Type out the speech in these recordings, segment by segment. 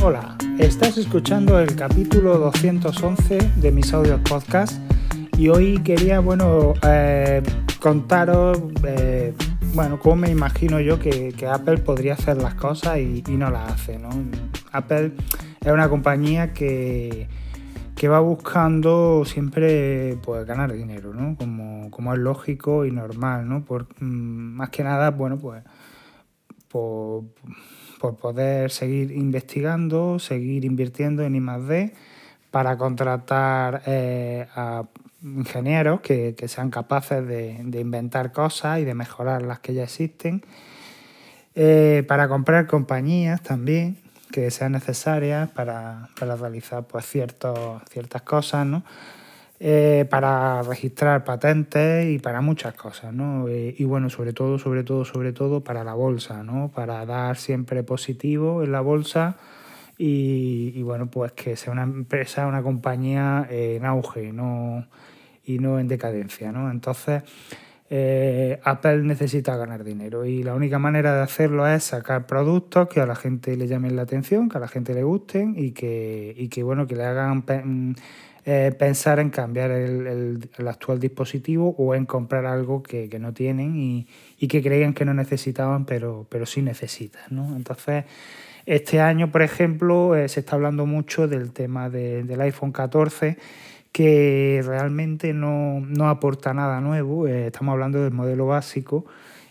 Hola, estás escuchando el capítulo 211 de mis audios podcast y hoy quería, bueno, eh, contaros, eh, bueno, cómo me imagino yo que, Apple podría hacer las cosas y, no las hace, ¿no? Apple es una compañía que, que va buscando siempre pues, ganar dinero, ¿no? Como, como es lógico y normal, ¿no? Por, mm, más que nada, bueno, pues por, por poder seguir investigando, seguir invirtiendo en I+.D. para contratar eh, a ingenieros que, sean capaces de, inventar cosas y de mejorar las que ya existen, eh, para comprar compañías también que sean necesarias para, realizar pues, ciertos, ciertas cosas, ¿no? Eh, para registrar patentes y para muchas cosas, ¿no? Eh, y bueno, sobre todo, sobre todo, sobre todo para la bolsa, ¿no? Para dar siempre positivo en la bolsa y, bueno, pues que sea una empresa, una compañía en auge no, y no en decadencia, ¿no? Entonces, eh, Apple necesita ganar dinero y la única manera de hacerlo es sacar productos que a la gente le llamen la atención, que a la gente le gusten y que, y que bueno, que le hagan eh, pensar en cambiar el, actual dispositivo o en comprar algo que, no tienen y, que creían que no necesitaban, pero, pero sí necesitan. ¿no? Entonces, este año, por ejemplo, eh, se está hablando mucho del tema del iPhone 14 que realmente no, aporta nada nuevo. Eh, estamos hablando del modelo básico,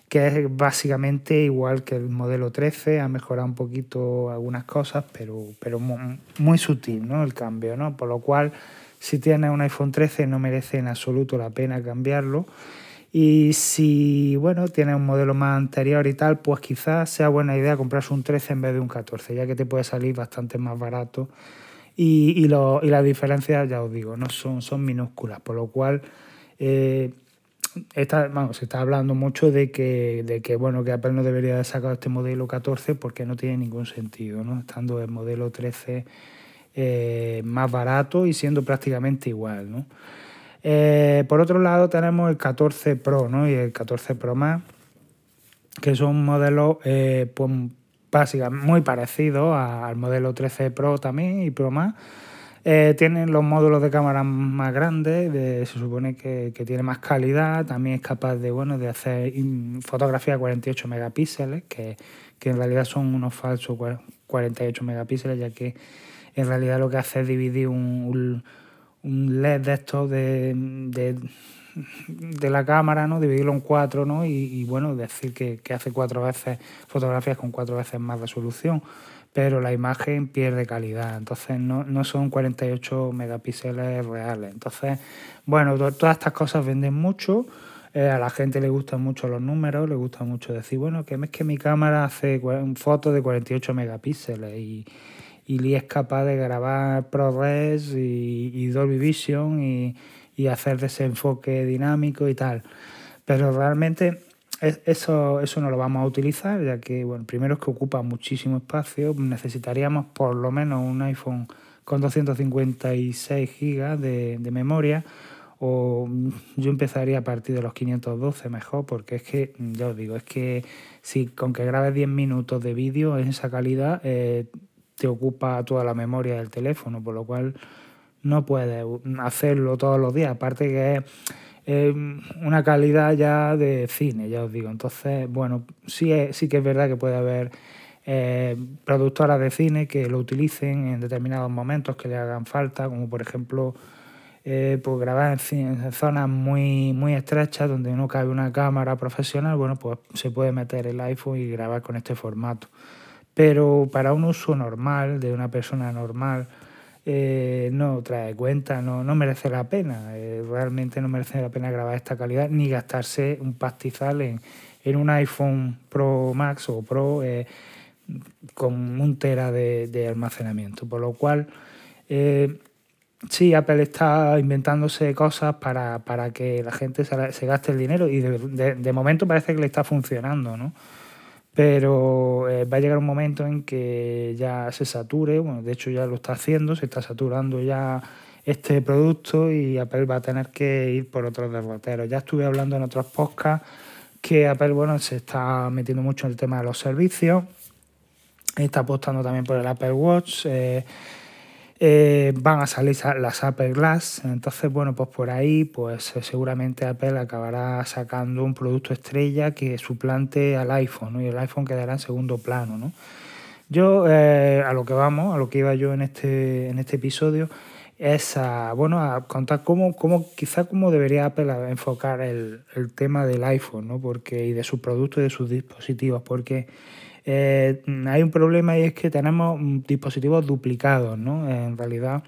que es básicamente igual que el modelo 13, ha mejorado un poquito algunas cosas, pero, pero muy, muy, sutil ¿no? el cambio, ¿no? Por lo cual si tienes un iPhone 13 no merece en absoluto la pena cambiarlo. Y si bueno, tienes un modelo más anterior y tal, pues quizás sea buena idea comprarse un 13 en vez de un 14, ya que te puede salir bastante más barato. Y, y, y las diferencias, ya os digo, no son, son minúsculas, por lo cual eh, se está hablando mucho de que, de que, bueno, que Apple no debería haber sacado este modelo 14 porque no tiene ningún sentido, ¿no? estando el modelo 13 eh, más barato y siendo prácticamente igual. ¿no? Eh, por otro lado tenemos el 14 Pro ¿no? y el 14 Pro más, que son modelos eh, pues, básicamente muy parecidos al modelo 13 Pro también y Pro más. tienen los módulos de cámara más grandes, se supone que, tiene más calidad, también es capaz de, bueno, de hacer fotografía a 48 megapíxeles, que, que en realidad son unos falsos 48 megapíxeles, ya que en realidad lo que hace es dividir un, un LED de estos de, de, la cámara, ¿no? dividirlo en cuatro ¿no? y, bueno, decir que, hace cuatro veces fotografías con cuatro veces más resolución, pero la imagen pierde calidad, entonces no, no son 48 megapíxeles reales. Entonces, bueno, todas estas cosas venden mucho. Eh, a la gente le gustan mucho los números, le gusta mucho decir, bueno, que es que mi cámara hace fotos de 48 megapíxeles y, y Lee es capaz de grabar ProRes y, y Dolby Vision y, y, hacer desenfoque dinámico y tal. Pero realmente eso, eso no lo vamos a utilizar, ya que, bueno, primero es que ocupa muchísimo espacio, necesitaríamos por lo menos un iPhone con 256 GB de, de memoria o yo empezaría a partir de los 512 mejor, porque es que, ya os digo, es que si con que grabes 10 minutos de vídeo en esa calidad, eh, te ocupa toda la memoria del teléfono, por lo cual no puedes hacerlo todos los días. Aparte que es una calidad ya de cine, ya os digo. Entonces, bueno, sí, sí que es verdad que puede haber eh, productoras de cine que lo utilicen en determinados momentos que le hagan falta, como por ejemplo eh, pues grabar en, en, zonas muy, muy estrechas donde no cabe una cámara profesional, bueno, pues se puede meter el iPhone y grabar con este formato. Pero para un uso normal, de una persona normal, eh, no trae cuenta, no, no merece la pena. Eh, realmente no merece la pena grabar esta calidad ni gastarse un pastizal en, en un iPhone Pro Max o Pro eh, con un tera de, almacenamiento. Por lo cual, sí, Apple está inventándose cosas para, para que la gente se, se gaste el dinero y de, de, momento parece que le está funcionando, ¿no? Pero eh, va a llegar un momento en que ya se sature, bueno, de hecho ya lo está haciendo, se está saturando ya este producto y Apple va a tener que ir por otros derroteros. Ya estuve hablando en otros podcasts que Apple bueno, se está metiendo mucho en el tema de los servicios está apostando también por el Apple Watch. Eh, eh, van a salir las Apple Glass, entonces bueno, pues por ahí pues eh, seguramente Apple acabará sacando un producto estrella que suplante al iPhone y el iPhone quedará en segundo plano. ¿no? Yo a lo que vamos, a lo que iba yo en este, en este episodio es a, bueno, a contar cómo, cómo quizá cómo debería Apple enfocar el, el tema del iPhone ¿no? porque, y de sus productos y de sus dispositivos, porque eh, hay un problema y es que tenemos dispositivos duplicados, ¿no? En realidad,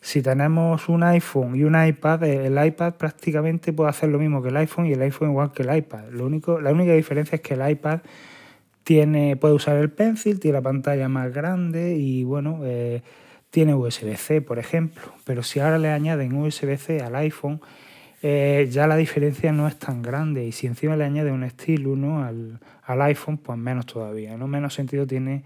si tenemos un iPhone y un iPad, eh, el iPad prácticamente puede hacer lo mismo que el iPhone y el iPhone igual que el iPad. Lo único, la única diferencia es que el iPad tiene, puede usar el Pencil, tiene la pantalla más grande y bueno, eh, tiene USB-C, por ejemplo. Pero si ahora le añaden USB-C al iPhone, eh, ya la diferencia no es tan grande. Y si encima le añade un estilo ¿no? al, iPhone, pues menos todavía. ¿no? Menos sentido tiene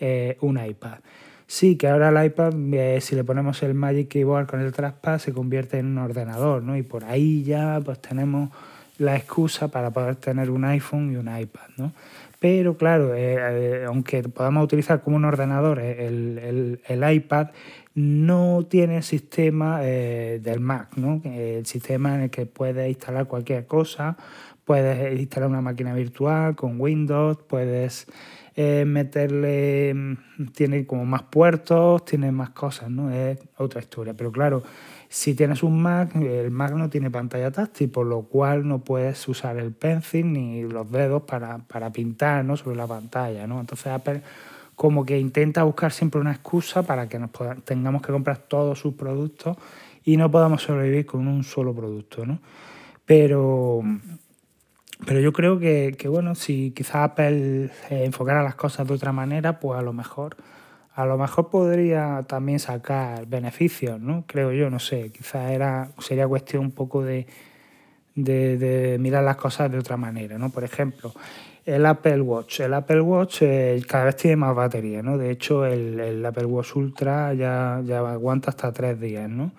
eh, un iPad. Sí, que ahora el iPad, eh, si le ponemos el Magic Keyboard con el trackpad, se convierte en un ordenador, ¿no? Y por ahí ya pues tenemos la excusa para poder tener un iPhone y un iPad, ¿no? Pero claro, aunque podamos utilizar como un ordenador el, el iPad, no tiene sistema eh, del Mac, ¿no? el sistema en el que puedes instalar cualquier cosa, puedes instalar una máquina virtual con Windows, puedes eh, meterle, tiene como más puertos, tiene más cosas, ¿no? Es otra historia. Pero claro, si tienes un Mac, el Mac no tiene pantalla táctil, por lo cual no puedes usar el pencil ni los dedos para, para pintar ¿no? sobre la pantalla, ¿no? Entonces Apple como que intenta buscar siempre una excusa para que nos tengamos que comprar todos sus productos y no podamos sobrevivir con un solo producto, ¿no? Pero, pero yo creo que, bueno, si quizás Apple eh, enfocara las cosas de otra manera, pues a lo mejor, a lo mejor podría también sacar beneficios, ¿no? Creo yo, no sé, quizás era, sería cuestión un poco de, de, de mirar las cosas de otra manera, ¿no? Por ejemplo, el Apple Watch. El Apple Watch eh, cada vez tiene más batería, ¿no? De hecho, el, Apple Watch Ultra ya, ya aguanta hasta tres días, ¿no?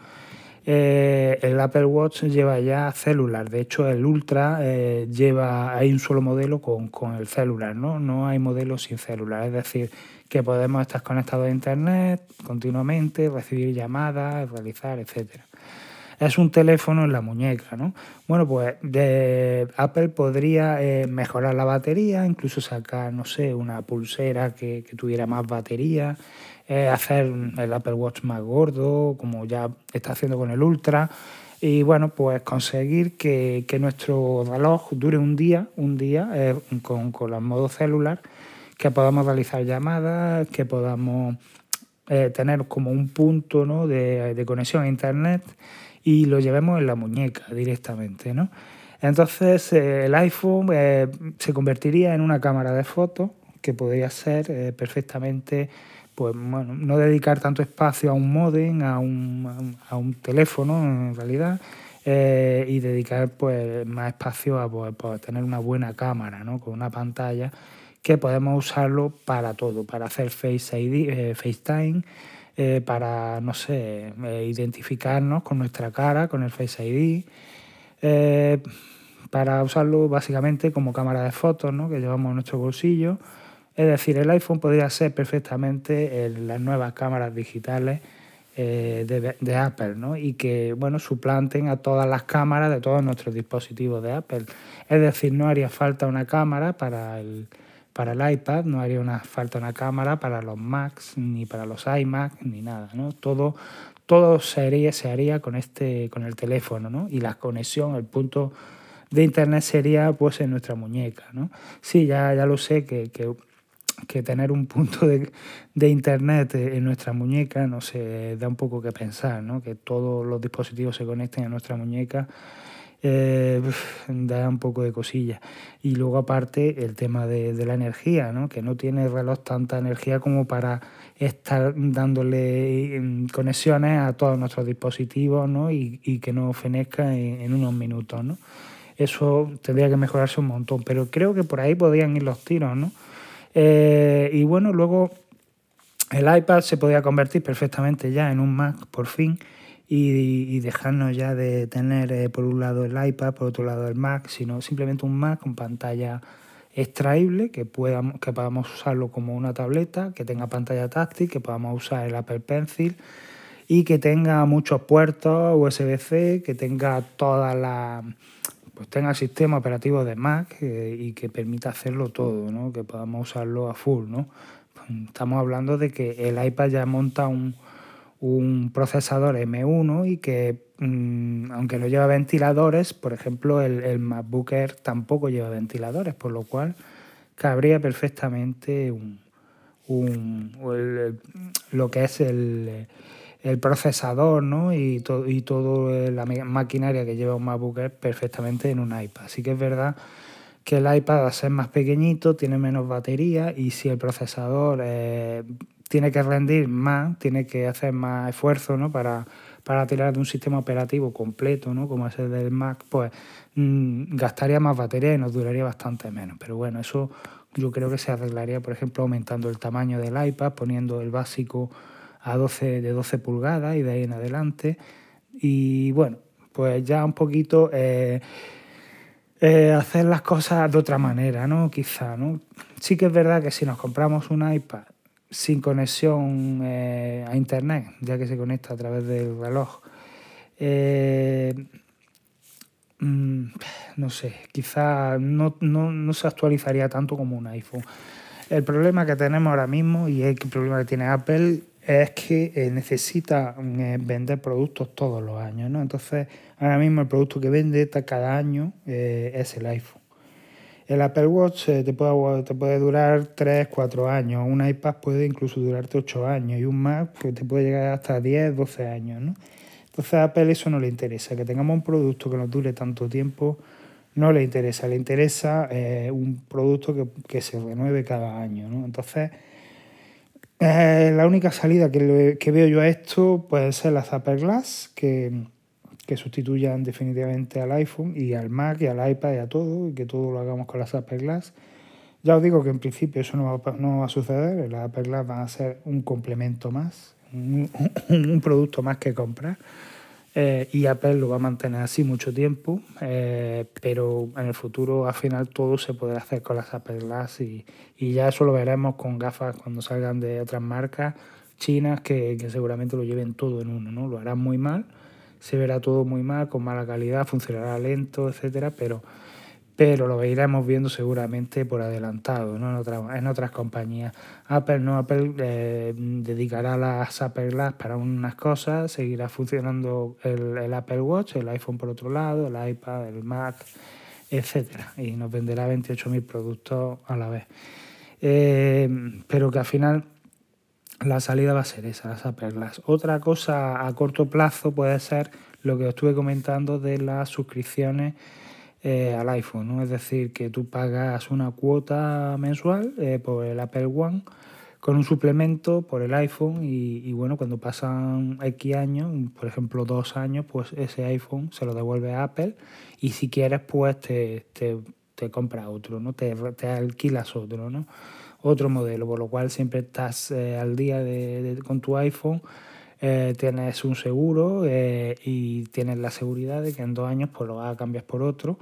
Eh, el Apple Watch lleva ya celular. De hecho, el Ultra eh, lleva, hay un solo modelo con, con, el celular, ¿no? No hay modelo sin celular. Es decir, que podemos estar conectados a Internet continuamente, recibir llamadas, realizar, etcétera es un teléfono en la muñeca, ¿no? Bueno, pues Apple podría eh, mejorar la batería, incluso sacar, no sé, una pulsera que, tuviera más batería, eh, hacer el Apple Watch más gordo, como ya está haciendo con el Ultra, y bueno, pues conseguir que, nuestro reloj dure un día, un día eh, con, con el modo celular, que podamos realizar llamadas, que podamos tener como un punto ¿no? de, de conexión a Internet y lo llevemos en la muñeca directamente, ¿no? Entonces eh, el iPhone eh, se convertiría en una cámara de fotos que podría ser eh, perfectamente, pues bueno, no dedicar tanto espacio a un modem, a un, a un teléfono en realidad, y dedicar pues más espacio a pues, pues, tener una buena cámara, ¿no? Con una pantalla que podemos usarlo para todo, para hacer Face ID, FaceTime, eh, para, no sé, eh, identificarnos con nuestra cara, con el Face ID, eh, para usarlo básicamente como cámara de fotos ¿no? que llevamos en nuestro bolsillo. Es decir, el iPhone podría ser perfectamente las nuevas cámaras digitales de, de, Apple ¿no? y que bueno, suplanten a todas las cámaras de todos nuestros dispositivos de Apple. Es decir, no haría falta una cámara para el, para el iPad, no haría una falta una cámara para los Macs, ni para los iMac, ni nada, ¿no? Todo, todo se haría, se haría con este, con el teléfono, ¿no? Y la conexión, el punto de internet sería pues en nuestra muñeca, ¿no? Sí, ya, ya lo sé que, que, tener un punto de, de, internet en nuestra muñeca, no sé, da un poco que pensar, ¿no? Que todos los dispositivos se conecten a nuestra muñeca eh, da un poco de cosilla. Y luego aparte el tema de, la energía, ¿no? que no tiene el reloj tanta energía como para estar dándole mm, conexiones a todos nuestros dispositivos ¿no? y, que no fenezca en, unos minutos. ¿no? Eso tendría que mejorarse un montón, pero creo que por ahí podrían ir los tiros. ¿no? Eh, y bueno, luego el iPad se podía convertir perfectamente ya en un Mac por fin y, dejarnos ya de tener eh, por un lado el iPad, por otro lado el Mac, sino simplemente un Mac con pantalla extraíble, que, podamos, que podamos usarlo como una tableta, que tenga pantalla táctil, que podamos usar el Apple Pencil y que tenga muchos puertos USB-C, que tenga toda la pues tenga el sistema operativo de Mac eh, y que permita hacerlo todo, ¿no? que podamos usarlo a full. ¿no? Estamos hablando de que el iPad ya monta un, un procesador M1 y que mm, aunque no lleva ventiladores, por ejemplo el, el, MacBook Air tampoco lleva ventiladores, por lo cual cabría perfectamente un, un lo que es el, el procesador ¿no? y, to, y toda la maquinaria que lleva un MacBook Air perfectamente en un iPad. Así que es verdad que el iPad a ser más pequeñito tiene menos batería y si el procesador eh, tiene que rendir más, tiene que hacer más esfuerzo ¿no? para, para tirar de un sistema operativo completo, ¿no? como es el del Mac, pues mmm, gastaría más batería y nos duraría bastante menos. Pero bueno, eso yo creo que se arreglaría, por ejemplo, aumentando el tamaño del iPad, poniendo el básico a 12, de 12 pulgadas y de ahí en adelante. Y bueno, pues ya un poquito eh, eh, hacer las cosas de otra manera, ¿no? Quizá, ¿no? Sí que es verdad que si nos compramos un iPad sin conexión eh, a internet, ya que se conecta a través del reloj, mm, no sé, quizá no, no, no se actualizaría tanto como un iPhone. El problema que tenemos ahora mismo y el problema que tiene Apple es que eh, necesita eh, vender productos todos los años, ¿no? Entonces, ahora mismo el producto que vende cada año eh, es el iPhone. El Apple Watch te, puede, te puede durar 3, 4 años, un iPad puede incluso durarte 8 años y un Mac pues, te puede llegar hasta 10, 12 años, ¿no? Entonces a Apple eso no le interesa, que tengamos un producto que nos dure tanto tiempo no le interesa, le interesa un producto que, que se renueve cada año, ¿no? Entonces eh, la única salida que, que, veo yo a esto puede ser las Apple Glass, que, que, sustituyan definitivamente al iPhone y al Mac y al iPad y a todo, y que todo lo hagamos con las Apple Glass. Ya os digo que en principio eso no va, no va a suceder, las Apple Glass van a ser un complemento más, un, un producto más que comprar. Eh, y Apple lo va a mantener así mucho tiempo, eh, pero en el futuro al final todo se podrá hacer con las Apple Glass y, y, ya eso lo veremos con gafas cuando salgan de otras marcas chinas que, que, seguramente lo lleven todo en uno, ¿no? Lo harán muy mal, se verá todo muy mal, con mala calidad, funcionará lento, etcétera, pero pero lo iremos viendo seguramente por adelantado ¿no? en, en otras compañías. Apple no, Apple eh, dedicará las Apple Glass para unas cosas, seguirá funcionando el, el, Apple Watch, el iPhone por otro lado, el iPad, el Mac, etcétera, y nos venderá 28.000 productos a la vez. Eh, pero que al final la salida va a ser esa, las Apple Glass. Otra cosa a corto plazo puede ser lo que os estuve comentando de las suscripciones eh, al iPhone, ¿no? Es decir, que tú pagas una cuota mensual eh, por el Apple One con un suplemento por el iPhone y, bueno, cuando pasan X años, por ejemplo dos años, pues ese iPhone se lo devuelve a Apple y si quieres pues te, te, te compras otro, ¿no? Te, te, alquilas otro, ¿no? Otro modelo, por lo cual siempre estás eh, al día de, con tu iPhone eh, tienes un seguro eh, y tienes la seguridad de que en dos años pues lo vas a cambiar por otro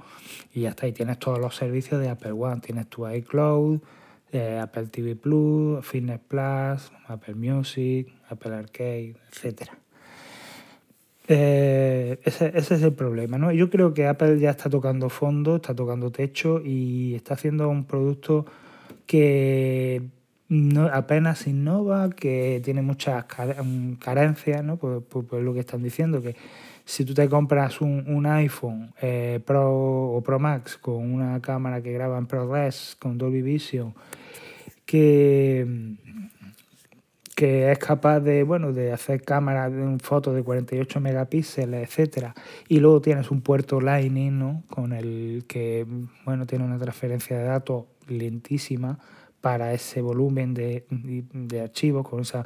y ya está. Y tienes todos los servicios de Apple One. Tienes tu iCloud, Apple TV Plus, Fitness Plus, Apple Music, Apple Arcade, etc. Eh, ese, ese, es el problema. ¿no? Yo creo que Apple ya está tocando fondo, está tocando techo y está haciendo un producto que no, apenas innova, que tiene muchas mm, carencias, ¿no? Por, lo que están diciendo, que si tú te compras un, un iPhone eh, Pro o Pro Max con una cámara que graba en ProRes con Dolby Vision, que, que es capaz de, bueno, de hacer cámaras de fotos de 48 megapíxeles, etcétera, y luego tienes un puerto Lightning, ¿no? Con el que, bueno, tiene una transferencia de datos lentísima, para ese volumen de, de archivos, con esa,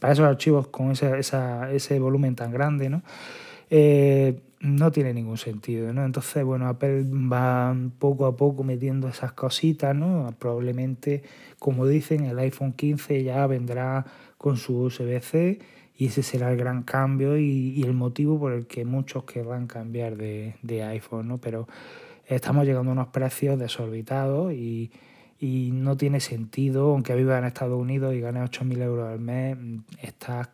para esos archivos con esa, esa, ese volumen tan grande, ¿no? Eh, no tiene ningún sentido, ¿no? Entonces, bueno, Apple va poco a poco metiendo esas cositas, ¿no? Probablemente, como dicen, el iPhone 15 ya vendrá con su USB-C y ese será el gran cambio y, y, el motivo por el que muchos querrán cambiar de, de iPhone, ¿no? Pero estamos llegando a unos precios desorbitados y, y no tiene sentido, aunque viva en Estados Unidos y gane 8.000 euros al mes, está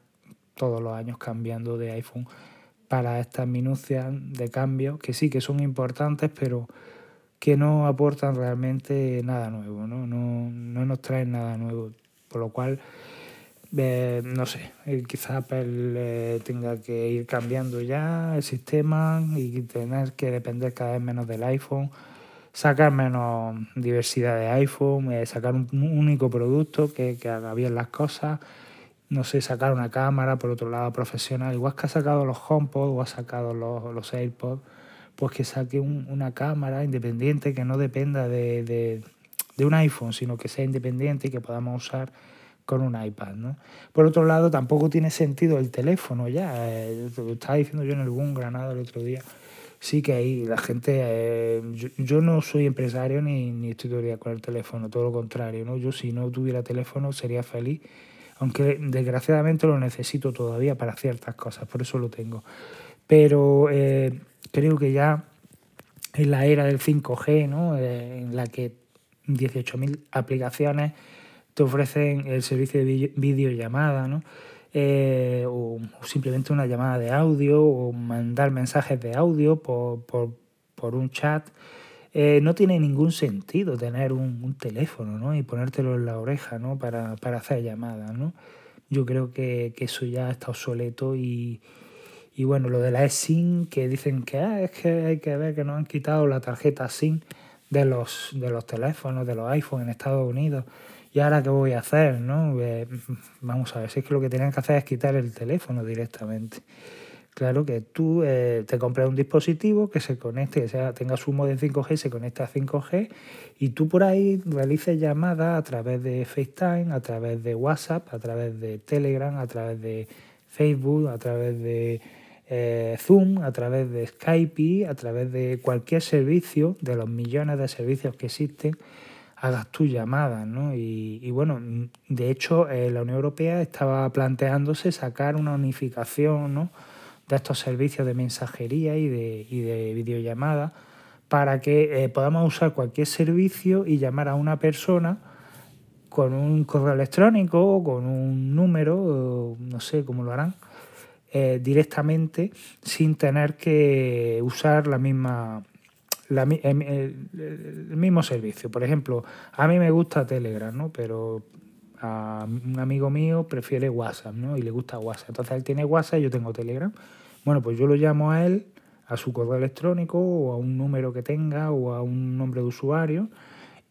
todos los años cambiando de iPhone para estas minucias de cambio, que sí que son importantes, pero que no aportan realmente nada nuevo, no, no, no nos traen nada nuevo. Por lo cual, eh, no sé, eh, quizás Apple eh, tenga que ir cambiando ya el sistema y tener que depender cada vez menos del iPhone sacar menos diversidad de iPhone, sacar un, único producto que, haga bien las cosas, no sé, sacar una cámara, por otro lado, profesional, igual que ha sacado los HomePod o ha sacado los, los AirPods, pues que saque una cámara independiente que no dependa de, un iPhone, sino que sea independiente y que podamos usar con un iPad. ¿no? Por otro lado, tampoco tiene sentido el teléfono ya. Eh, lo estaba diciendo yo en algún Granada el otro día sí que ahí la gente, eh, yo, no soy empresario ni, ni estoy con el teléfono, todo lo contrario, ¿no? Yo si no tuviera teléfono sería feliz, aunque desgraciadamente lo necesito todavía para ciertas cosas, por eso lo tengo. Pero eh, creo que ya en la era del 5G, ¿no? Eh, en la que 18.000 aplicaciones te ofrecen el servicio de videollamada, ¿no? Eh, o, simplemente una llamada de audio o mandar mensajes de audio por, por, un chat. Eh, no tiene ningún sentido tener un, teléfono ¿no? y ponértelo en la oreja ¿no? para, para hacer llamadas. ¿no? Yo creo que, que, eso ya está obsoleto y, y bueno, lo de la eSIM, que dicen que ah, es que hay que ver que nos han quitado la tarjeta SIM de los, de los teléfonos, de los iPhones en Estados Unidos. ¿Y ahora qué voy a hacer? ¿no? Eh, vamos a ver, si es que lo que tenían que hacer es quitar el teléfono directamente. Claro que tú eh, te compras un dispositivo que se conecte, que sea, tenga su modem 5G, se conecta a 5G y tú por ahí realices llamadas a través de FaceTime, a través de WhatsApp, a través de Telegram, a través de Facebook, a través de eh, Zoom, a través de Skype, a través de cualquier servicio, de los millones de servicios que existen hagas tu llamada, ¿no? Y, bueno, de hecho, eh, la Unión Europea estaba planteándose sacar una unificación, ¿no? De estos servicios de mensajería y de, y de videollamada para que eh, podamos usar cualquier servicio y llamar a una persona con un correo electrónico o con un número, no sé cómo lo harán, eh, directamente sin tener que usar la misma Em, el, mismo servicio. Por ejemplo, a mí me gusta Telegram, ¿no? Pero a un amigo mío prefiere WhatsApp, ¿no? Y le gusta WhatsApp. Entonces él tiene WhatsApp y yo tengo Telegram. Bueno, pues yo lo llamo a él, a su correo electrónico o a un número que tenga o a un nombre de usuario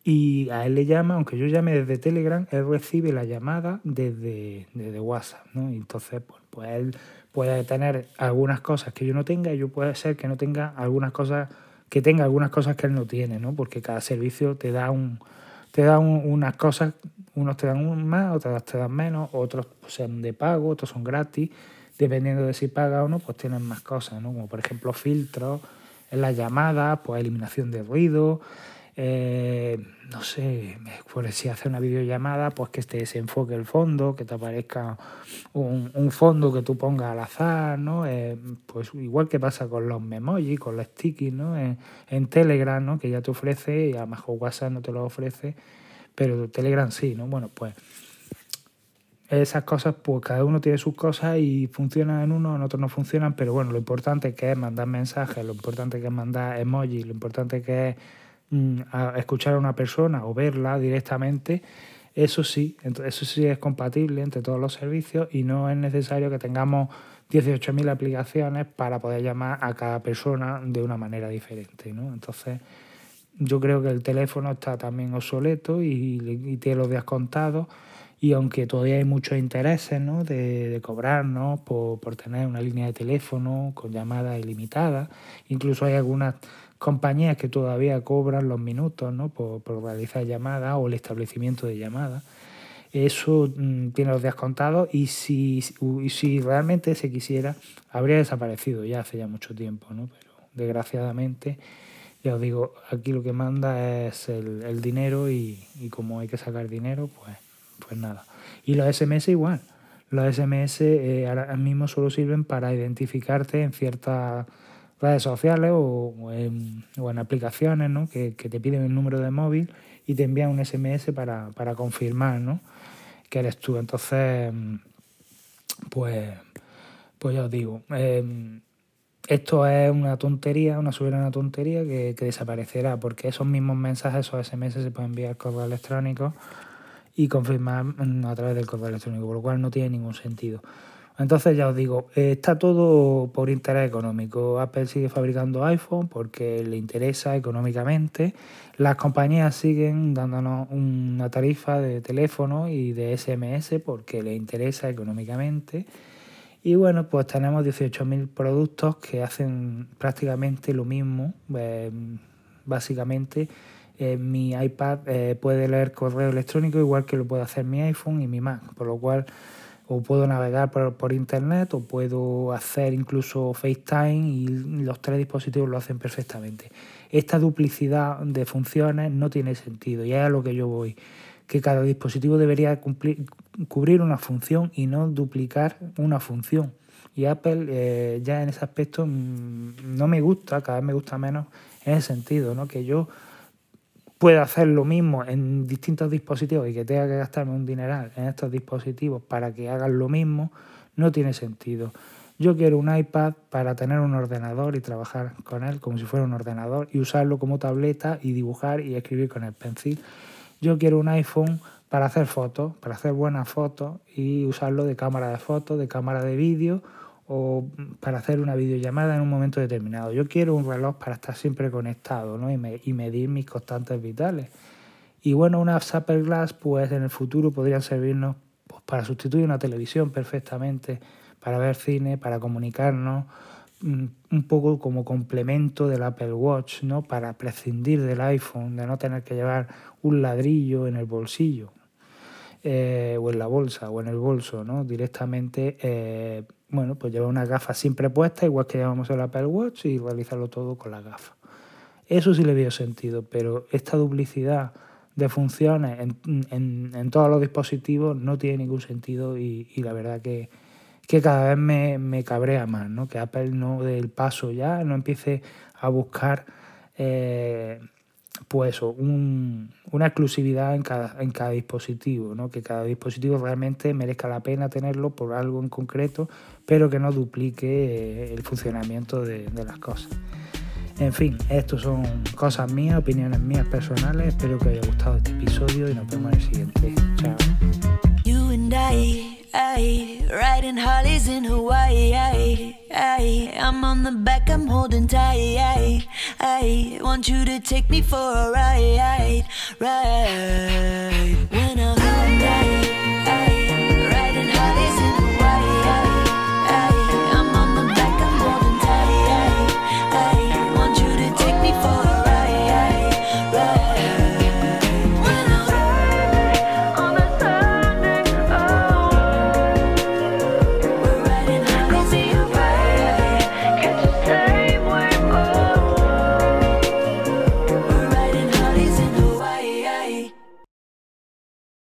y a él le llama, aunque yo llame desde Telegram, él recibe la llamada desde, desde WhatsApp, ¿no? Entonces, pues, pues él puede tener algunas cosas que yo no tenga y yo puede ser que no tenga algunas cosas que tenga algunas cosas que él no tiene, ¿no? Porque cada servicio te da un te da unas cosas, unos te dan más, otros te dan menos, otros son de pago, otros son gratis. Dependiendo de si paga o no, pues tienen más cosas, ¿no? Como por ejemplo filtros en las llamadas, pues eliminación de ruido, eh, no sé, por si hace una videollamada, pues que te desenfoque el fondo, que te aparezca un, fondo que tú pongas al azar, ¿no? Eh, pues igual que pasa con los memojis, con los sticky, ¿no? En, Telegram, ¿no? Que ya te ofrece, y a lo mejor WhatsApp no te lo ofrece, pero Telegram sí, ¿no? Bueno, pues esas cosas, pues cada uno tiene sus cosas y funcionan en uno, en otros no funcionan, pero bueno, lo importante que es mandar mensajes, lo importante que es mandar emojis, lo importante que es a escuchar a una persona o verla directamente, eso sí, eso sí es compatible entre todos los servicios y no es necesario que tengamos 18.000 aplicaciones para poder llamar a cada persona de una manera diferente. ¿no? Entonces, yo creo que el teléfono está también obsoleto y, tiene los días contados. Y aunque todavía hay muchos intereses ¿no? de, de cobrarnos por, por tener una línea de teléfono con llamadas ilimitadas, incluso hay algunas compañías que todavía cobran los minutos ¿no? por, realizar llamadas o el establecimiento de llamadas. Eso mm, tiene los días contados y si, si realmente se quisiera, habría desaparecido ya hace ya mucho tiempo, ¿no? pero desgraciadamente, ya os digo, aquí lo que manda es el, dinero y, como hay que sacar dinero, pues, pues nada. Y los SMS igual. Los SMS eh, ahora mismo solo sirven para identificarte en ciertas redes sociales o, en, aplicaciones ¿no? que, te piden el número de móvil y te envían un SMS para, para confirmar ¿no? que eres tú. Entonces, pues, pues ya os digo, em, esto es una tontería, una soberana tontería que, que, desaparecerá porque esos mismos mensajes, esos SMS se pueden enviar correo electrónico y confirmar a través del correo electrónico, por lo cual no tiene ningún sentido. Entonces ya os digo, eh, está todo por interés económico. Apple sigue fabricando iPhone porque le interesa económicamente. Las compañías siguen dándonos una tarifa de teléfono y de SMS porque le interesa económicamente. Y bueno, pues tenemos 18.000 productos que hacen prácticamente lo mismo. Eh, básicamente, eh, mi iPad puede leer correo electrónico igual que lo puede hacer mi iPhone y mi Mac, por lo cual o puedo navegar por, internet o puedo hacer incluso FaceTime y los tres dispositivos lo hacen perfectamente. Esta duplicidad de funciones no tiene sentido y es a lo que yo voy, que cada dispositivo debería cumplir, cubrir una función y no duplicar una función. Y Apple eh, ya en ese aspecto mm, no me gusta, cada vez me gusta menos en ese sentido, ¿no? que yo pueda hacer lo mismo en distintos dispositivos y que tenga que gastarme un dineral en estos dispositivos para que hagan lo mismo, no tiene sentido. Yo quiero un iPad para tener un ordenador y trabajar con él como si fuera un ordenador y usarlo como tableta y dibujar y escribir con el pencil. Yo quiero un iPhone para hacer fotos, para hacer buenas fotos y usarlo de cámara de fotos, de cámara de vídeo o para hacer una videollamada en un momento determinado. Yo quiero un reloj para estar siempre conectado ¿no? y, medir mis constantes vitales. Y bueno, unas Apple Glass pues en el futuro podrían servirnos pues, para sustituir una televisión perfectamente, para ver cine, para comunicarnos, mm, un poco como complemento del Apple Watch, ¿no? para prescindir del iPhone, de no tener que llevar un ladrillo en el bolsillo. Eh, o en la bolsa o en el bolso, ¿no? Directamente eh, bueno, pues llevar una gafa siempre puesta, igual que llevamos el Apple Watch, y realizarlo todo con la gafa. Eso sí le veo sentido, pero esta duplicidad de funciones en, todos los dispositivos no tiene ningún sentido y, la verdad que, cada vez me, cabrea más, ¿no? Que Apple no dé el paso ya, no empiece a buscar eh, pues una exclusividad en cada, en cada dispositivo, ¿no? que cada dispositivo realmente merezca la pena tenerlo por algo en concreto, pero que no duplique eh, el funcionamiento de, de las cosas. En fin, estos son cosas mías, opiniones mías personales. Espero que os haya gustado este episodio y nos vemos en el siguiente. Chao. Aye, I'm on the back, I'm holding tight. Aye, want you to take me for a ride, ride.